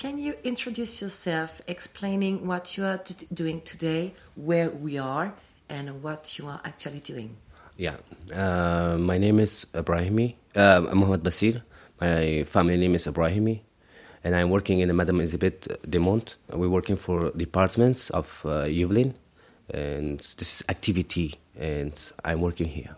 Can you introduce yourself, explaining what you are doing today, where we are, and what you are actually doing? Yeah, uh, my name is Ibrahimi, uh, Mohamed Basir. My family name is Ibrahimi, and I'm working in Madame Elizabeth Demont. We're working for departments of uh, and this is activity, and I'm working here.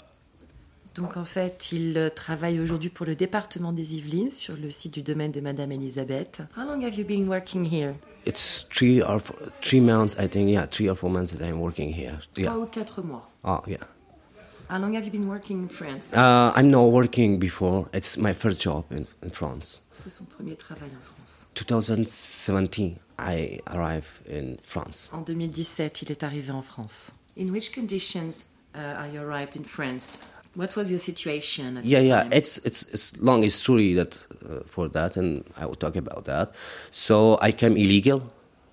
Donc en fait, il euh, travaille aujourd'hui pour le département des Yvelines sur le site du domaine de Madame Elisabeth. How long have you been working here? It's three or four, three months, I think. Yeah, three or four months that I'm working here. Yeah. Trois ou quatre mois. Oh, yeah. How long have you been working in France? Uh, I'm not working before. It's my first job in, in France. C'est son premier travail en France. 2017, I arrived in France. En 2017, il est arrivé en France. In which conditions uh, are you arrived in France? What was your situation at Yeah, yeah. time? It's it's it's long history that uh, for that, and I will talk about that. So I came illegal.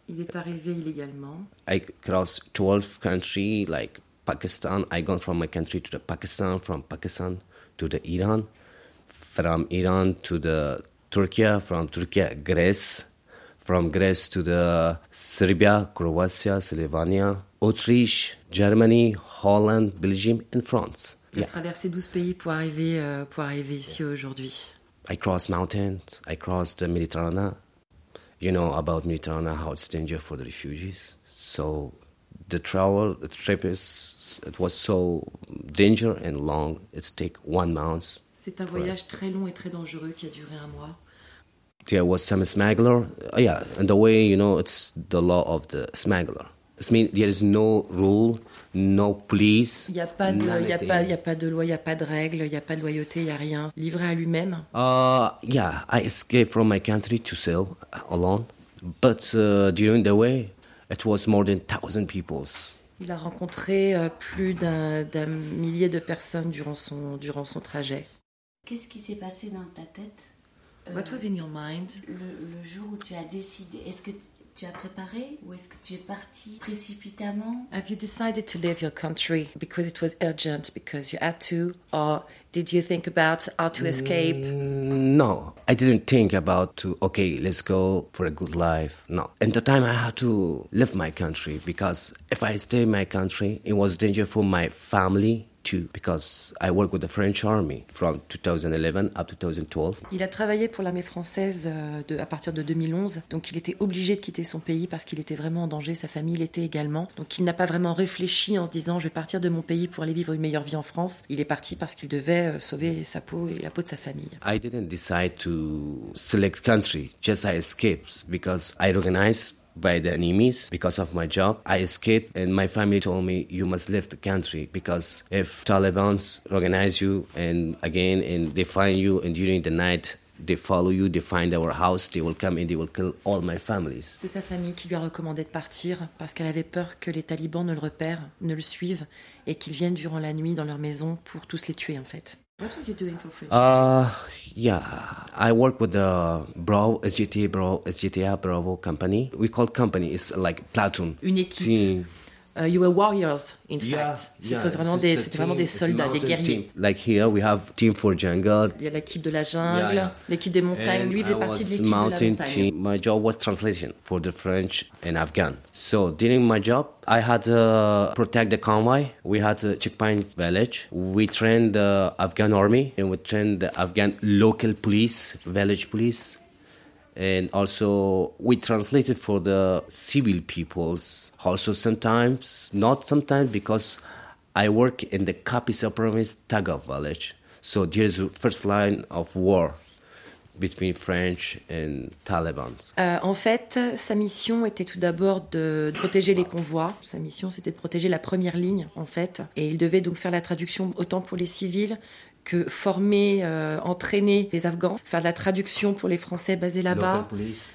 Il est arrivé illégalement. I crossed 12 country like Pakistan. I gone from my country to the Pakistan, from Pakistan to the Iran, from Iran to the Turkey, from Turkey Greece, from Greece to the Serbia, Croatia, Slovenia, Autriche, Germany, Holland, Belgium, and France. Il a Yeah. traversé 12 pays pour arriver, euh, pour arriver ici aujourd'hui. I crossed mountains. I crossed the Mediterranean. You know about Mediterranean, how it's dangerous for the refugees. So the travel, the trip is, it was so danger and long. It's take one month. C'est un voyage très long et très dangereux qui a duré un mois. There was some smuggler. Uh, yeah, and the way you know, it's the law of the smuggler. It means there is no rule, no police. Il n'y a, pas de- il y a, pas- il y a pas de loi, il n'y a pas de règles, il n'y a pas de loyauté, il n'y a rien. Livré à lui-même. Uh, yeah, I escaped from my country to sail alone, but uh, during the way, it was more than thousand peoples. Il a rencontré euh, plus d'un millier de personnes durant son, durant son trajet. Qu'est-ce qui s'est passé dans ta tête? Euh, What was in your mind? le, le jour où tu as décidé Est-ce que tu- tu as préparé ou est-ce que tu es parti précipitamment Have you decided to leave your country because it was urgent, because you had to, or did you think about how to escape? Mm, No, I didn't think about to okay, let's go for a good life. No, at the time I had to leave my country because if I stay in my country, it was danger for my family too because I work with the French army from 2011 up to 2012. Il a travaillé pour l'armée française euh, de- à partir de 2011, donc il était obligé de quitter son pays parce qu'il était vraiment en danger, sa famille l'était également. Donc il n'a pas vraiment réfléchi en se disant je vais partir de mon pays pour aller vivre une meilleure vie en France. Il est parti parce qu'il devait euh, sauver sa peau et la peau de sa famille. I didn't decide to select country, just I escaped because I recognized by the enemies because of my job. I escaped and my family told me you must leave the country because if Taliban's recognize you and again and they find you and during the night they follow you, they find our house, they will come and they will kill all my families. C'est sa famille qui lui a recommandé de partir parce qu'elle avait peur que les talibans ne le repèrent, ne le suivent et qu'ils viennent durant la nuit dans leur maison pour tous les tuer en fait. What were you doing for French? Uh, yeah, I work with the Bravo, SGTA Bravo, SGTA Bravo company. We call company, it's like platoon. Une équipe. Uh, you were warriors, in Yeah, fact. yeah, C'est vraiment des, c'était vraiment des soldats, des guerriers. Like here, we have team for jungle. Il y a l'équipe de la jungle, Yeah, l'équipe des montagnes. And Lui faisait partie de l'équipe de la mountain montagne. team. My job was translation for the French and Afghan. So during my job, I had to protect the convoy. We had a checkpoint village. We trained the Afghan army and we trained the Afghan local police, village police. And also, we translated for the civil peoples. Also, sometimes, not sometimes, because I work in the Kapisa province, Tagav village. So there's first line of war between French and Taliban. Euh, en fait, sa mission était tout d'abord de protéger les convois. Sa mission, c'était de protéger la première ligne, en fait. Et il devait donc faire la traduction autant pour les civils que former, euh, entraîner les Afghans, faire de la traduction pour les Français basés là-bas,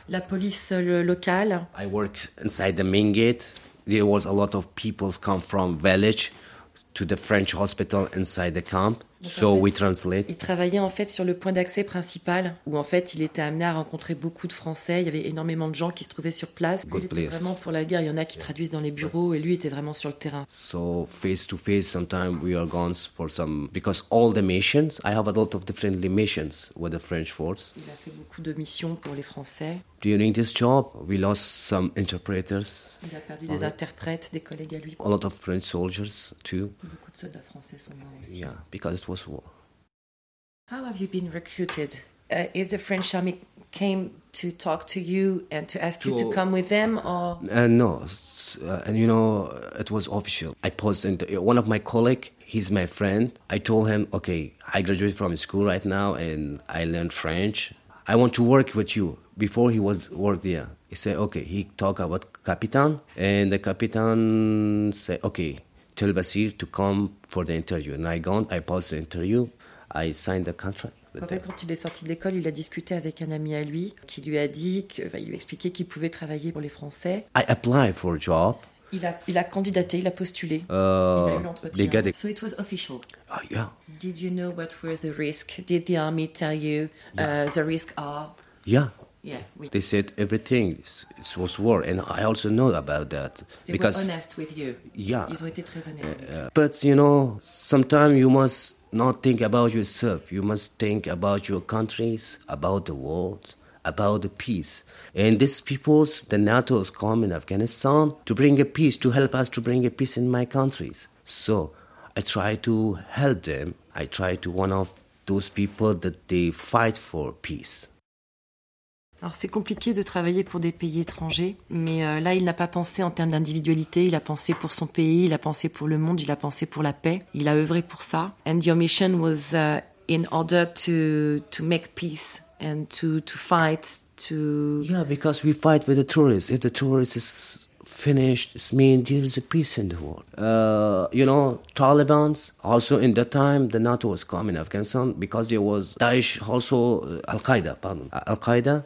la police euh, locale. I work inside the main gate. There was a lot of people come from village to the French hospital inside the camp. So we translate. Il travaillait en fait sur le point d'accès principal, où en fait il était amené à rencontrer beaucoup de Français. Il y avait énormément de gens qui se trouvaient sur place. Good Il était place. vraiment pour la guerre. Il y en a qui traduisent dans les bureaux, et lui était vraiment sur le terrain. So face to face, sometimes we are gone for some because all the missions. I have a lot of different missions with the French force. Il a fait beaucoup de missions pour les Français. During this job, we lost some interpreters, Il a perdu des interprètes, des collègues à lui. a lot of French soldiers too. Beaucoup de soldats français sont morts aussi. Yeah, because it was How have you been recruited? Uh, is the French army came to talk to you and to ask you to To- come with them, or Uh, no, uh, and you know, it was official. I posted into one of my colleague. He's my friend. I told him, okay, I graduated from school right now, and I learned French. I want to work with you. Before he was work there, he said, okay. He talked about Capitan, and the Capitan said, okay, tell Basir to come for the interview. And I gone. I passed the interview. I signed the contract. with En fait, quand il est sorti de l'école, il a discuté avec un ami à lui qui lui a dit, que, enfin, il lui a expliqué qu'il pouvait travailler pour les Français. I applied for a job. Il a, il a candidaté, il a postulé. Uh, il a eu l'entretien. So it was official. Oh, yeah, Did you know what were the risks? Did the army tell you uh, the risks are? yeah. Yeah, oui. They said everything it was war, and I also know about that They because were honest with you. yeah. Ils ont été très honnêtes. uh, but you know, sometimes you must not think about yourself. You must think about your countries, about the world, about the peace. And these peoples, the NATO's come in Afghanistan to bring a peace, to help us to bring a peace in my countries. So I try to help them. I try to one of those people that they fight for peace. Alors c'est compliqué de travailler pour des pays étrangers, mais euh, là il n'a pas pensé en termes d'individualité, il a pensé pour son pays, il a pensé pour le monde, il a pensé pour la paix, il a œuvré pour ça. And your mission was uh, in order to to make peace and to to fight to Yeah, because we fight with the tourists. If the tourists is finished, it means there is a peace in the world. Uh, you know, Taliban's also in that time the NATO was coming in Afghanistan because there was Daesh also uh, Al Qaeda. Pardon, Al Qaeda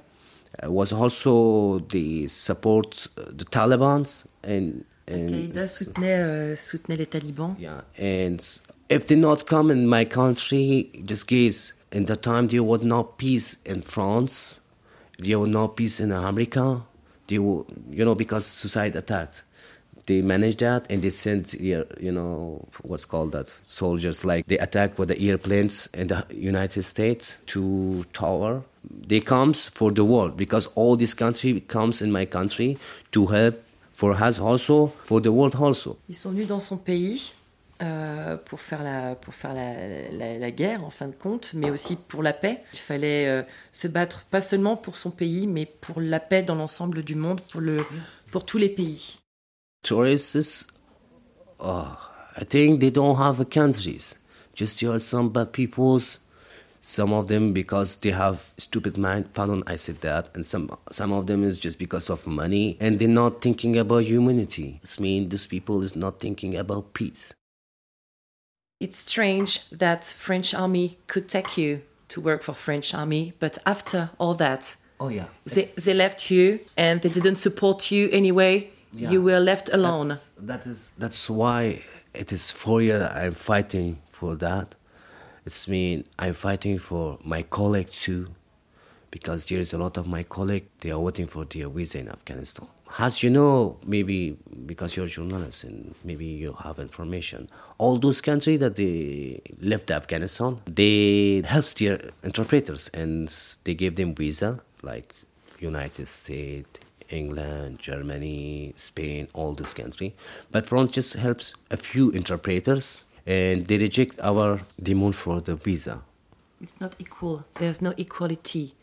was also the support uh, the Taliban's and and Al-Qaïda soutenait euh, soutenait les talibans. yeah, and if they not come in my country, just case in the time there was no peace in France, there was no peace in America. They were, you know, because suicide attacked. They managed that and they sent, you know, what's called that soldiers. Like they attack with the airplanes in the United States to tower. They comes for the world because all this country comes in my country to help for us also for the world also. Ils sont venus dans son pays euh, pour faire, la, pour faire la, la- la guerre, en fin de compte, mais aussi pour la paix. Il fallait euh, se battre pas seulement pour son pays, mais pour la paix dans l'ensemble du monde, pour, le, pour tous les pays. tourists, oh, I think they don't have countries. Just there are some bad peoples. Some of them because they have stupid mind. Pardon, I said that. And some some of them is just because of money, and they're not thinking about humanity. it's mean these people is not thinking about peace. It's strange that French army could take you to work for French army, but after all that, Oh yeah, they, they left you and they didn't support you anyway. Yeah. You were left alone. That's, that is that's why it is for you I'm fighting for that. It's mean I'm fighting for my colleague too, because there is a lot of my colleague they are waiting for their visa in Afghanistan. As you know, maybe because you're a journalist and maybe you have information, all those countries that they left Afghanistan, they helps their interpreters and they gave them visa like United States, England, Germany, Spain, all those countries. But France just helps a few interpreters and they reject our demand for the visa. It's not equal. There's no equality.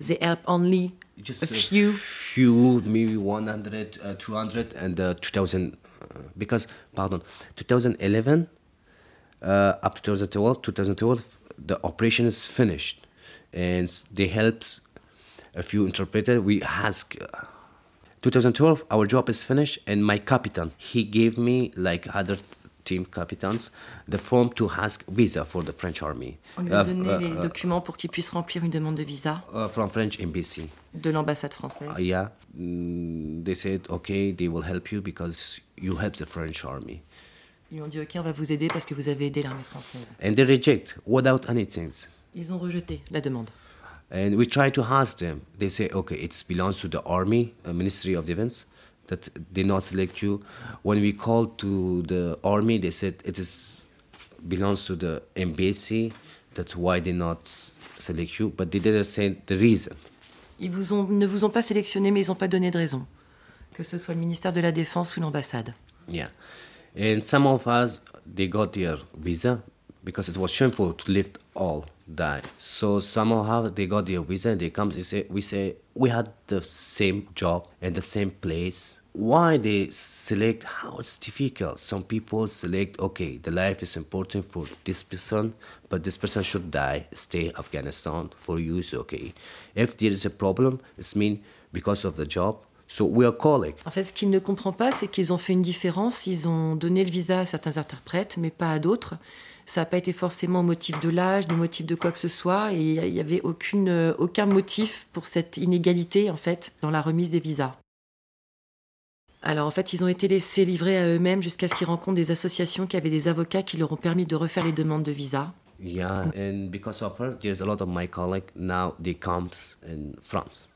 They help only Just a few. few, maybe 100, uh, 200, and uh, 2000. Uh, because, pardon, 2011 uh, up to 2012, 2012, the operation is finished, and they helps a few interpreter. We ask. Uh, 2012, our job is finished, and my captain he gave me like other th- team captains the form to ask visa for the French army On lui a uh, donné les documents pour qu'il puisse remplir une demande de visa uh, from French embassy. de l'ambassade française. Uh, yeah, mm, they said okay, they will help you because you help the French army, Ils lui ont dit Ok, on va vous aider parce que vous avez aidé l'armée française. and they reject without anything. Ils ont rejeté la demande. And we try to ask them. They say okay, it belongs to the army, uh, Ministry of Defense, that they not select you. When we called to the army, they said it is belongs to the embassy. That's why they not select you, but they didn't say the reason. Ils vous ont, ne vous ont pas sélectionné, mais ils n'ont pas donné de raison. Que ce soit le ministère de la Défense ou l'ambassade. Yeah. And some of us, they got their visa because it was shameful to lift all die. So somehow they got their visa and they come, they say, we say, we had the same job and the same place. Why they select, how it's difficult. Some people select, okay, the life is important for this person, but this person should die, stay Afghanistan, for you it's okay. If there is a problem, it's mean because of the job, so we are calling. En fait, ce qu'il ne comprend pas, c'est qu'ils ont fait une différence. Ils ont donné le visa à certains interprètes, mais pas à d'autres. Ça n'a pas été forcément au motif de l'âge, ni motif de quoi que ce soit, et il n'y avait aucune, euh, aucun motif pour cette inégalité, en fait, dans la remise des visas. Alors en fait, ils ont été laissés livrer à eux-mêmes jusqu'à ce qu'ils rencontrent des associations qui avaient des avocats qui leur ont permis de refaire les demandes de visa. Yeah, and because of her, there's a lot of my colleagues now they in France.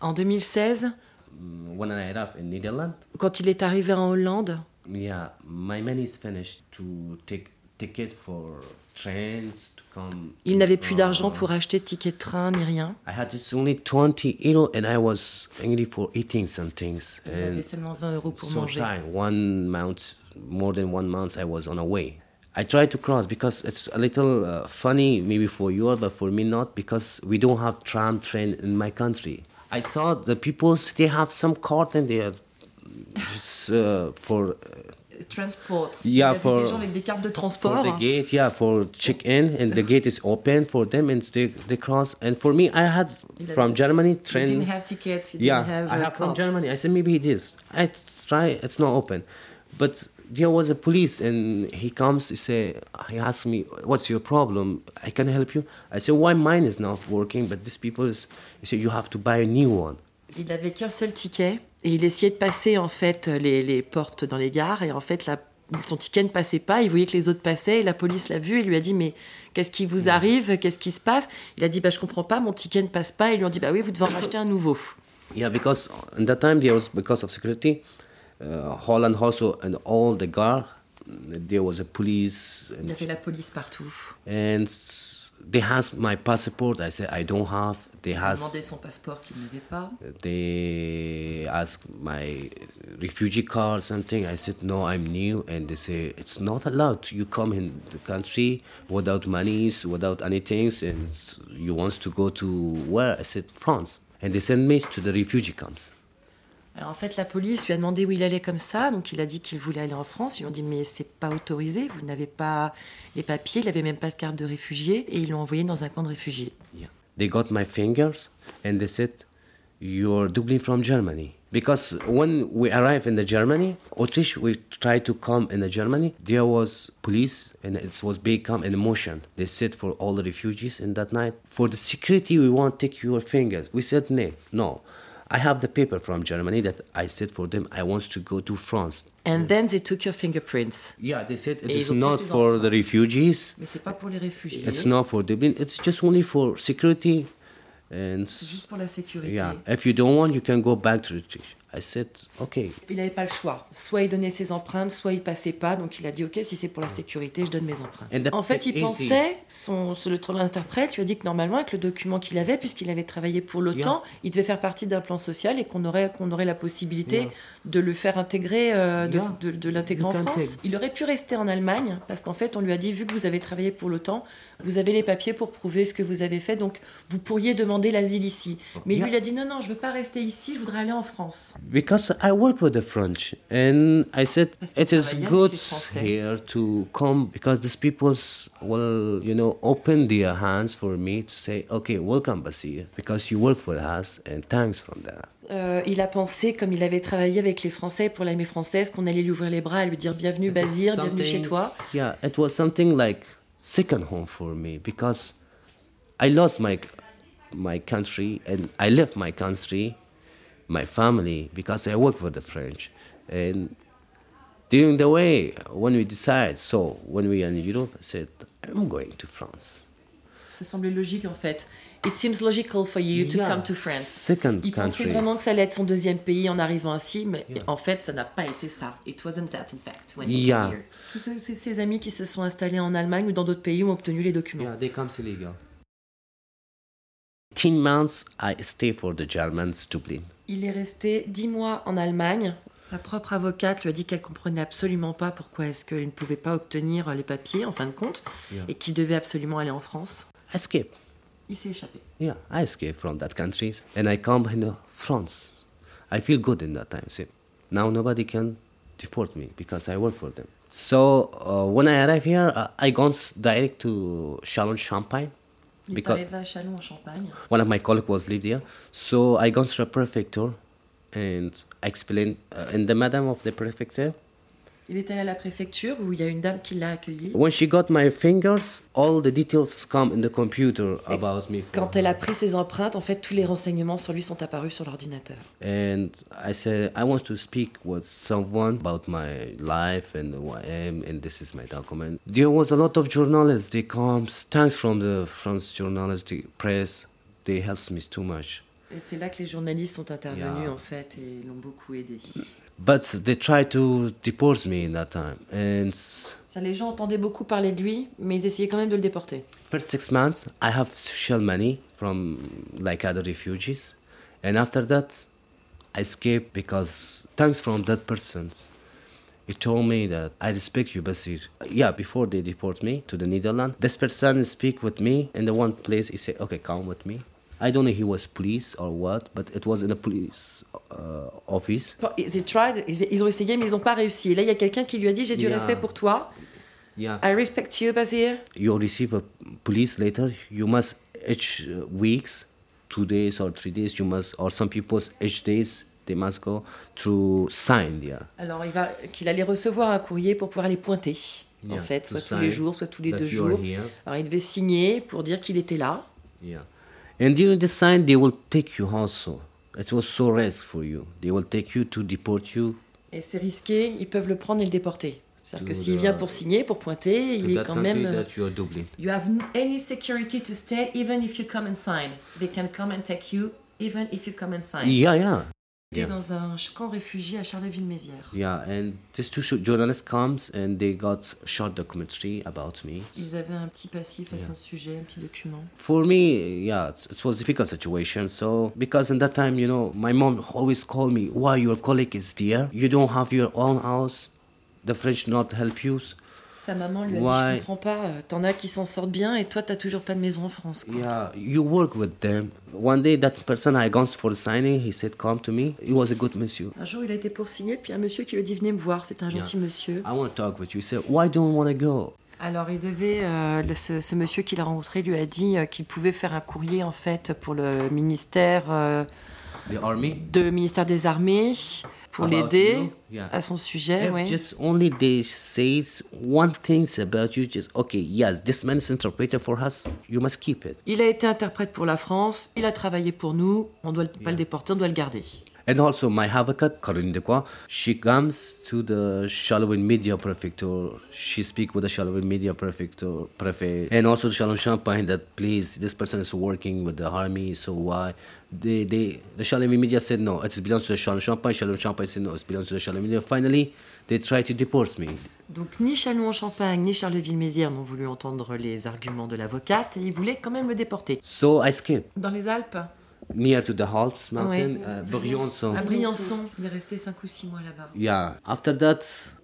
En 2016, Mm, When I arrived in Netherlands, quand il est arrivé en Hollande, yeah, my money is finished to take ticket for trains to come. il n'avait plus d'argent pour acheter de de train ni rien. I had only 20 euro and I was angry for eating some things. Il avait And seulement 20 euros pour so manger. tired. One month, more than one month, I was on a way. I tried to cross because it's a little uh, funny, maybe for you, but for me not, because we don't have tram train in my country. I saw the people they have some cart and they are just uh, for Transport. Yeah, Il y avait for- des gens avec des cartes de for transport. the gate, yeah, for check in, and the gate is open for them, and they they cross. And for me, I had from Germany train. have tickets. yeah, I have from Germany. I said maybe it is. I try. It's not open, but there was a police, and he comes. He say he asks me, "What's your problem? I can help you." I said, "Why mine is not working, but these people is." He said, "You have to buy a new one." Il n'avait qu'un seul ticket et il essayait de passer en fait les, les portes dans les gares et en fait la- son ticket ne passait pas. Il voyait que les autres passaient et la police l'a vu et lui a dit mais qu'est-ce qui vous arrive? Qu'est-ce qui se passe? Il a dit bah je comprends pas, mon ticket ne passe pas. Et ils lui ont dit bah oui vous devez en racheter un nouveau. Yeah, because in that time there was because of security, uh, Holland also and all the guard, there was a police Il y avait la police partout. and they asked my passport. I said I don't have. They asked demandé son passeport qu'il n'avait pas. they asked my refugee card something. I said no, I'm new, and they say it's not allowed. You come in the country without monies, without anything, and you want to go to where? I said France, and they sent me to the refugee camps. En fait la police lui a demandé où il allait comme ça, donc il a dit qu'il voulait aller en France. Ils lui ont dit mais c'est pas autorisé, vous n'avez pas les papiers, il avait même pas de carte de réfugié et ils l'ont envoyé dans un camp de réfugiés. Yeah. They got my fingers and they said, You're Dublin from Germany. Because when we arrived in the Germany, Autriche, we tried to come in the Germany, there was police and it was big come in motion. They said for all the refugees in that night, for the security, we won't take your fingers. We said, no, no. I have the paper from Germany that I said for them, I want to go to France. And then they took your fingerprints. Yeah, they said it is not for the refugees. Mais c'est pas pour les réfugiés. It's not for Dublin. It's just only for security. And juste pour la sécurité. Yeah, if you don't want, you can go back to Autriche. I said, okay. Il n'avait pas le choix. Soit il donnait ses empreintes, soit il passait pas. Donc il a dit ok, si c'est pour la sécurité, je donne mes empreintes. En fait, il easy. pensait, son, son- l'interprète lui a dit que normalement, avec le document qu'il avait, puisqu'il avait travaillé pour l'OTAN, il devait faire partie d'un plan social et qu'on aurait, qu'on aurait la possibilité Yeah. de le faire intégrer, euh, de, Yeah. de- de l'intégrer en France. Il aurait pu rester en Allemagne parce qu'en fait, on lui a dit vu que vous avez travaillé pour l'OTAN, vous avez les papiers pour prouver ce que vous avez fait, donc vous pourriez demander l'asile ici. Mais lui, il a dit non, non, je veux pas rester ici, je voudrais aller en France. Because I work with the French, and I said it is good here to come because these peoples will, you know, open their hands for me to say, okay, welcome, Basir, because you work for us, and thanks from that. Euh, il a pensé, comme il avait travaillé avec les Français pour l'armée française, qu'on allait lui ouvrir les bras et lui dire bienvenue was bienvenue chez toi. Yeah, it was something like second home for me because I lost my my country and I left my country, my family because I work for the French, and during the way when we decide, so when we are in Europe, I said I'm going to France. Ça semblait logique en fait. It seems logical for you to Yeah, come to France. Second Il pensait vraiment que ça allait être son deuxième pays en arrivant ici, mais en fait, ça n'a pas été ça. It wasn't that, in fact, when he Yeah. came here. Tous ces- ses amis qui se sont installés en Allemagne ou dans d'autres pays ont obtenu les documents. Yeah, they come illegal. 10 months, I stay for the Germans, Dublin. Il est resté dix mois en Allemagne. Sa propre avocate lui a dit qu'elle comprenait absolument pas pourquoi est-ce qu'il ne pouvait pas obtenir les papiers en fin de compte Yeah. et qu'il devait absolument aller en France. Escape. Il s'est échappé. Yeah, I escape from that country and I come in France. I feel good in that time. See, now nobody can deport me because I work for them. So uh, when I arrive here, uh, I go direct to Chalon Champagne Il because à en Champagne. one of my colleagues was lived here. So I go to the prefecture and I explain uh, and the madam of the prefecture Il est allé à la préfecture où il y a une dame qui l'a accueilli. when she got my fingers, all the details come in the computer about me. Quand elle a pris ses empreintes, en fait, tous les renseignements sur lui sont apparus sur l'ordinateur. and I said I want to speak with someone about my life and who I am, and this is my document. There was a lot of journalists. They come. Thanks from the France journalistic press. They helps me too much. Et c'est là que les journalistes sont intervenus, Yeah. en fait, et l'ont beaucoup aidé. But they tried to deport me in that time. And Ça, les gens entendaient beaucoup parler de lui, mais ils essayaient quand même de le déporter. first six months, I have social money from like other refugees, and after that, I escaped because thanks from that person. He told me that I respect you, Basir. Yeah, before they deport me to the Netherlands, this person speak with me in the one place. He said, "Okay, come with me." I don't know he was police or what, but it was in a police uh, office. Ils tried, ils, ont essayé, mais ils n'ont pas réussi. Et là, il y a quelqu'un qui lui a dit J'ai du Yeah. respect pour toi. Yeah. I respect you, Bazir. you receive a police letter you must each uh, weeks two days or three days you must or some people each days they must go through sign yeah Alors, il va qu'il allait recevoir un courrier pour pouvoir les pointer. en Yeah, fait, to soit tous les jours, soit tous les deux jours. here. Alors, il devait signer pour dire qu'il était là. yeah and during the sign they will take you also it was so risk for you they will take you to deport you Et c'est risqué, ils peuvent le prendre et le déporter. C'est-à-dire que s'il vient pour signer, pour pointer, il est quand même. euh, that you are Dublin You have any security to stay even if you come and sign. They can come and take you even if you come and sign. yeah yeah yeah. dans un camp réfugié à Charleville-Mézières. yeah and these two journalists comes and they got short documentary about me Ils avaient un petit passif à son sujet, un petit document. for me yeah it it was a difficult situation so because in that time you know my mom always called me why your colleague is there you don't have your own house the french not help you Sa maman lui a dit Why? Je comprends pas, euh, t'en as qui s'en sortent bien et toi t'as toujours pas de maison en France. Quoi. yeah you work with them one day that person i gone for signing he said come to me he was a good monsieur Un jour il a été pour signer, puis un monsieur qui lui a dit Venez me voir, c'est un gentil monsieur. i want to talk with you he said why don't you want to go? Alors il devait, euh, le- ce, ce monsieur qu'il a rencontré lui a dit euh, qu'il pouvait faire un courrier en fait pour le ministère, euh, the army? de ministère des Armées pour l'aider you? Yeah. à son sujet. If ouais. just only they say one thing about you, just okay, yes, this man is interpreter for us, you must keep it. Il a été interprète pour la France, il a travaillé pour nous, on doit le- pas le déporter, on doit le garder. And also, my advocate, Caroline Dequa, she comes to the Charleville Media Prefecture. She speak with the Charleville Media Prefecture, prefect, and also the Charleville Champagne that, please, this person is working with the army, so why? They, they, the Charleville Media said no, it belongs to the Charleville Champagne. Charleville Champagne said no, it belongs to the Charleville Media. Finally, they try to deport me. Donc ni Châlons-en-Champagne ni Charleville-Mézières n'ont voulu entendre les arguments de l'avocate et ils voulaient quand même le déporter. So I escaped Dans les Alpes, near to the Alps mountain, Ouais. uh, Briançon. à Briançon, il est resté 5 ou 6 mois là-bas. Yeah. After that,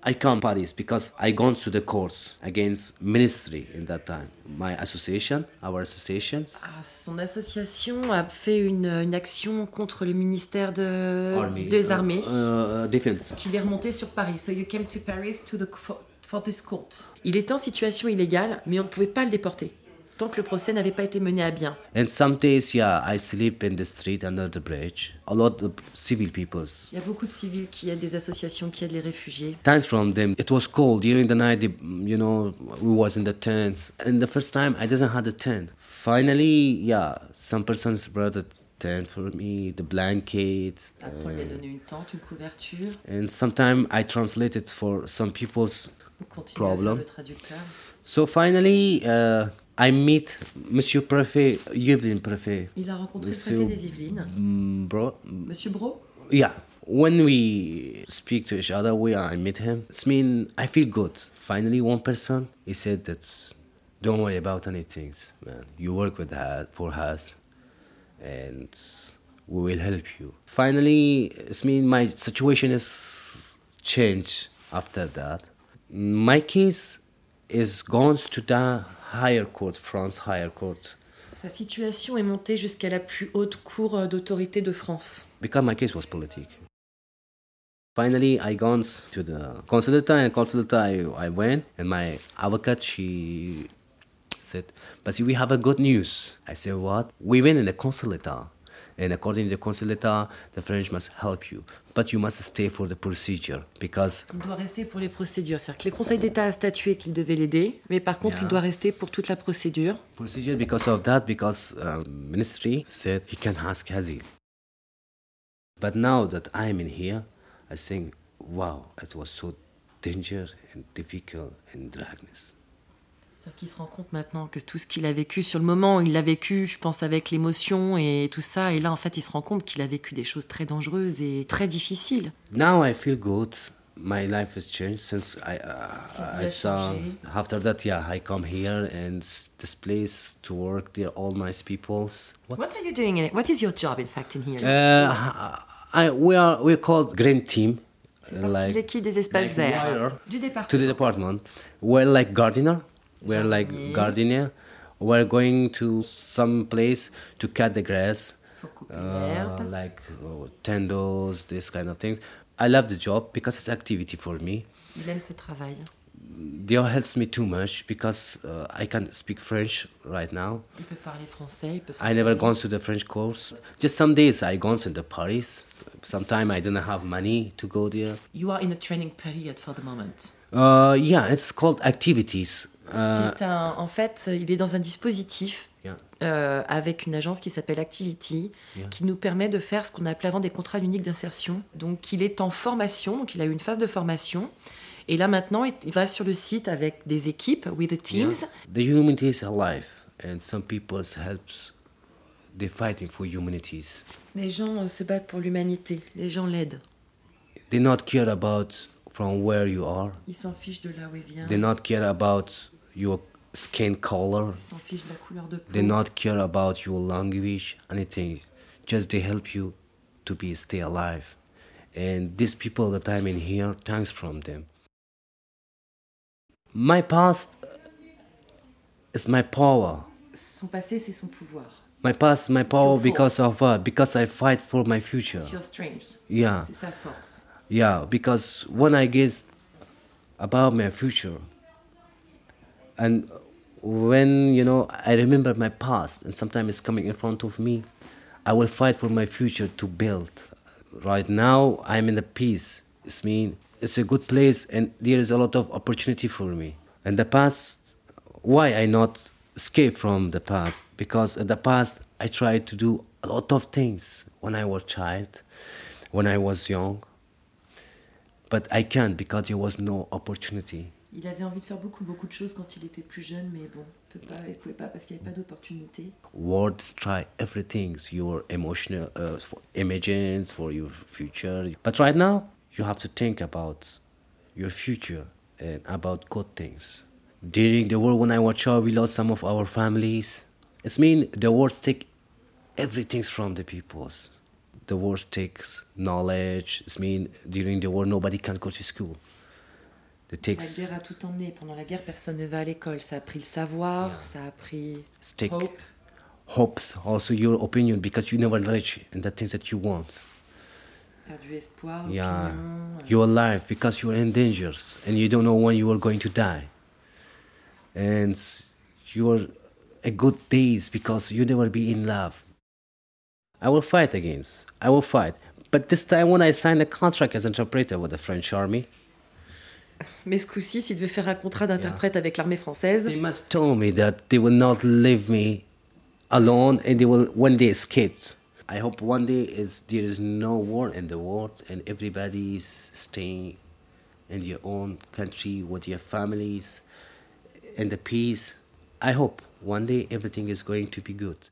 I come Paris because I gone to the courts against ministry in that time. My association, our associations, Ah, son association a fait une, une action contre le ministère de, army, des uh, armées uh, defense. qu'il est remonté sur Paris. So you came to Paris to the, for, for this court. Il était en situation illégale, mais on ne pouvait pas le déporter tant que le procès n'avait pas été mené à bien. And some days, yeah, I sleep in the street under the bridge. A lot of civil peoples. Il y a beaucoup de civils qui aident des associations qui aident les réfugiés. Thanks from them. It was cold during the night. You know, we was in the tents. And the first time, I didn't have a tent. Finally, yeah, some persons brought a tent for me, the blanket. Après, a donné une tente, une couverture. And sometimes I translated for some people's Problem. le traducteur. So finally, uh, I meet Monsieur Prefet, Yvelin Prefet. Il a rencontré le Monsieur préfet des Yvelines, mm, bro. Monsieur Bro. Yeah. When we speak to each other, we I meet him. It's mean I feel good. Finally, one person he said that don't worry about anything, man. You work with that for us, and we will help you. Finally, it's mean my situation is changed after that. My case is gone to the higher court, France higher court. Sa situation est montée jusqu'à la plus haute cour euh, d'autorité de France. Because my case was politic. Finally, I gone to the consulata and consulata I, I went and my advocate she said, but we have a good news. I said, what? We went in the and according to the consulata, the French must help you. But you must stay for the procedure because Il doit rester pour les procédures. C'est-à-dire que le Conseil d'État a statué qu'il devait l'aider, mais par contre, Yeah. il doit rester pour toute la procédure. procedure because of that because um, ministry said he can ask asylum. But now that I'm in here, I think, wow, it was so dangerous and difficult and darkness. C'est-à-dire qu'il se rend compte maintenant que tout ce qu'il a vécu sur le moment, il l'a vécu, je pense, avec l'émotion et tout ça. Et là, en fait, il se rend compte qu'il a vécu des choses très dangereuses et très difficiles. Now I feel good. My life has changed since I uh, vie I a saw. changé. After that, yeah, I come here and this place to work. They're all nice peoples. What? What are you doing in it? What is your job, in fact, in here? Uh, I we are we're called Green Team. uh, de l'équipe des espaces like verts du to département. the department. We're like gardener. We're like gardener. We're going to some place to cut the grass, uh, like tendos, this kind of things. I love the job because it's activity for me. Il aime ce travail. All helps me too much because uh, I can speak French right now. Il peut parler français, il peut I never gone to the French course. Just some days I gone to the Paris. Sometimes I didn't have money to go there. You are in a training period for the moment. Uh, yeah, it's called activities. Uh, un, en fait, il est dans un dispositif yeah. euh, avec une agence qui s'appelle Activity, Yeah. qui nous permet de faire ce qu'on appelait avant des contrats uniques d'insertion. Donc, il est en formation, donc il a eu une phase de formation. Et là, maintenant, il va sur le site avec des équipes, with the teams. Yeah. The humanity is alive, and some people helps. They're fighting for humanities. Les gens euh, se battent pour l'humanité, les gens l'aident. They not care about from where you are. Ils s'en fichent de là où il vient, They not care about your skin color. ils s'en fichent de la couleur de peau. They not care about your language, anything. Just they help you to be stay alive. And these people that I'm in here, thanks from them. My past is my power. Son passé, c'est son pouvoir. My past, my power because force. of what? Because I fight for my future. It's your strength. Yeah, C'est sa force. yeah. Because when I guess about my future, and when you know I remember my past, and sometimes it's coming in front of me, I will fight for my future to build. Right now, I'm in the peace. It's mean it's a good place, and there is a lot of opportunity for me. And the past, why I not escape from the past? Because in the past I tried to do a lot of things when I was child, when I was young. But I can't because there was no opportunity. Il avait envie de faire beaucoup, beaucoup de choses quand il était plus jeune, mais bon, il ne pouvait pas parce qu'il n'y avait pas d'opportunité. Words try everything, your emotional uh, for images for your future. But right now, you have to think about your future and about good things. During the war, when I was child, we lost some of our families. It's mean the wars take everything from the peoples. The wars takes knowledge. It's mean during the war, nobody can go to school. It La takes guerre a tout emmené. Pendant la guerre, personne ne va à l'école. Ça a pris le savoir, ça a pris stick. hope. hopes, also your opinion, because you never reach in the things that you want. perdu espoir, Yeah, opinion. your life because you're in danger and you don't know when you are going to die. And you're a good days because you never be in love. I will fight against. I will fight. But this time when I signed a contract as interpreter with the French army, Mais ce coup-ci, s'il devait faire un contrat d'interprète avec l'armée française, they must tell me that they will not leave me alone and they will when they escaped. I hope one day is there is no war in the world and everybody is staying in your own country with your families in the peace. I hope one day everything is going to be good.